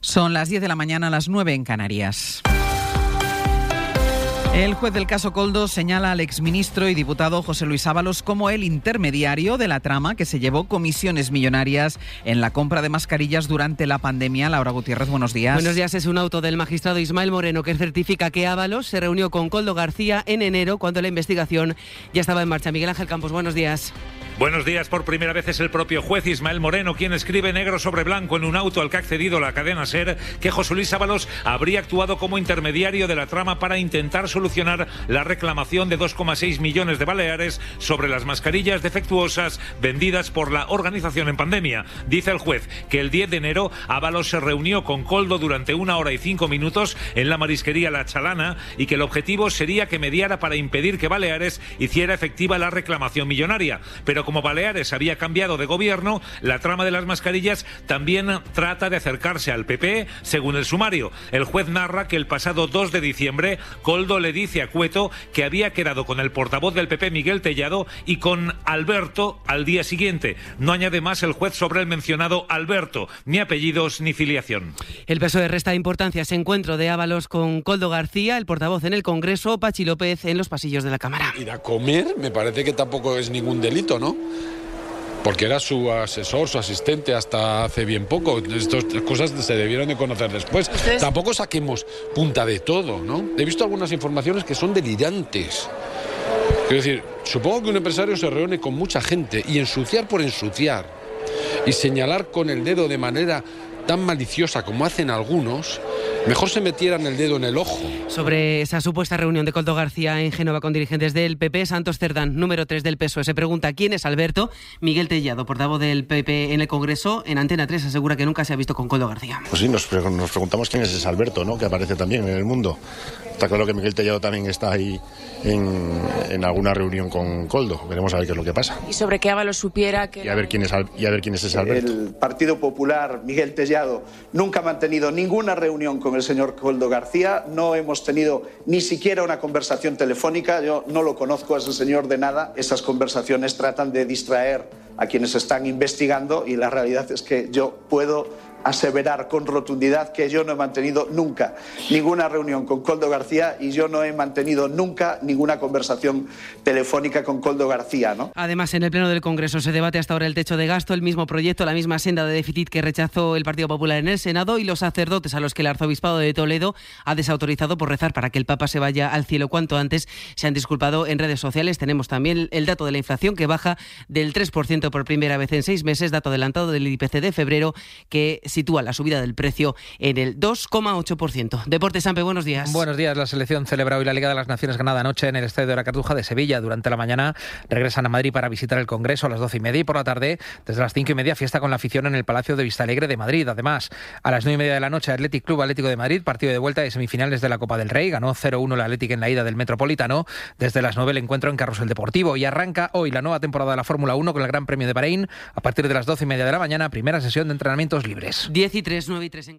Son las 10 de la mañana, las 9 en Canarias. El juez del caso Coldo señala al exministro y diputado José Luis Ábalos como el intermediario de la trama que se llevó comisiones millonarias en la compra de mascarillas durante la pandemia. Laura Gutiérrez, buenos días. Buenos días. Es un auto del magistrado Ismael Moreno que certifica que Ábalos se reunió con Coldo García en enero cuando la investigación ya estaba en marcha. Miguel Ángel Campos, buenos días. Buenos días. Por primera vez es el propio juez Ismael Moreno quien escribe negro sobre blanco en un auto al que ha accedido la cadena SER que José Luis Ábalos habría actuado como intermediario de la trama para intentar solucionar la reclamación de 2,6 millones de baleares sobre las mascarillas defectuosas vendidas por la organización en pandemia. Dice el juez que el 10 de enero Ábalos se reunió con Coldo durante una hora y cinco minutos en la marisquería La Chalana y que el objetivo sería que mediara para impedir que Baleares hiciera efectiva la reclamación millonaria. Pero como Baleares había cambiado de gobierno, la trama de las mascarillas también trata de acercarse al PP, según el sumario. El juez narra que el pasado 2 de diciembre, Coldo le dice a Cueto que había quedado con el portavoz del PP, Miguel Tellado, y con Alberto al día siguiente. No añade más el juez sobre el mencionado Alberto, ni apellidos ni filiación. El PSOE resta importancia a ese encuentro de Ábalos con Coldo García, el portavoz en el Congreso, Pachi López en los pasillos de la Cámara. Ir a comer me parece que tampoco es ningún delito, ¿no? Porque era su asesor, su asistente hasta hace bien poco. Estas cosas se debieron de conocer después. Tampoco saquemos punta de todo, ¿no? He visto algunas informaciones que son delirantes. Quiero decir, supongo que un empresario se reúne con mucha gente y ensuciar por ensuciar y señalar con el dedo de manera tan maliciosa como hacen algunos, Mejor se metieran el dedo en el ojo. Sobre esa supuesta reunión de Coldo García en Génova con dirigentes del PP, Santos Cerdán, número 3 del PSOE, se pregunta quién es Alberto. Miguel Tellado, portavoz del PP en el Congreso, en Antena 3, asegura que nunca se ha visto con Coldo García. Pues sí, nos, nos preguntamos quién es ese Alberto, ¿no? que aparece también en el mundo. Está claro que Miguel Tellado también está ahí en, en, alguna reunión con Coldo. Veremos a ver qué es lo que pasa. Y sobre qué Ábalos supiera que... Y a ver quién es, y a ver quién es ese Alberto. El Partido Popular, Miguel Tellado, nunca ha mantenido ninguna reunión con el señor Coldo García. No hemos tenido ni siquiera una conversación telefónica. Yo no lo conozco a ese señor de nada. Esas conversaciones tratan de distraer a quienes están investigando y la realidad es que yo puedo aseverar con rotundidad que yo no he mantenido nunca ninguna reunión con Coldo García y yo no he mantenido nunca ninguna conversación telefónica con Coldo García. ¿no? Además, en el Pleno del Congreso se debate hasta ahora el techo de gasto, el mismo proyecto, la misma senda de déficit que rechazó el Partido Popular en el Senado y los sacerdotes a los que el Arzobispado de Toledo ha desautorizado por rezar para que el Papa se vaya al cielo cuanto antes. Se han disculpado en redes sociales. Tenemos también el dato de la inflación que baja del 3% por primera vez en seis meses, dato adelantado del IPC de febrero que sitúa la subida del precio en el 2,8%. Deportes Sampe, buenos días. Buenos días. La selección celebra hoy la Liga de las Naciones ganada anoche en el Estadio de la Cartuja de Sevilla. Durante la mañana regresan a Madrid para visitar el Congreso a las doce y media y por la tarde, desde las cinco y media, fiesta con la afición en el Palacio de Vistalegre de Madrid. Además, a las nueve y media de la noche, Athletic Club Atlético de Madrid, partido de vuelta de semifinales de la Copa del Rey. Ganó 0-1 el Atlético en la ida del Metropolitano. Desde las nueve el encuentro en Carrusel Deportivo y arranca hoy la nueva temporada de la Fórmula 1 con el Gran Premio de Bahrein a partir de las doce y media de la mañana, primera sesión de entrenamientos libres. 10 y 3, 9 y 3 en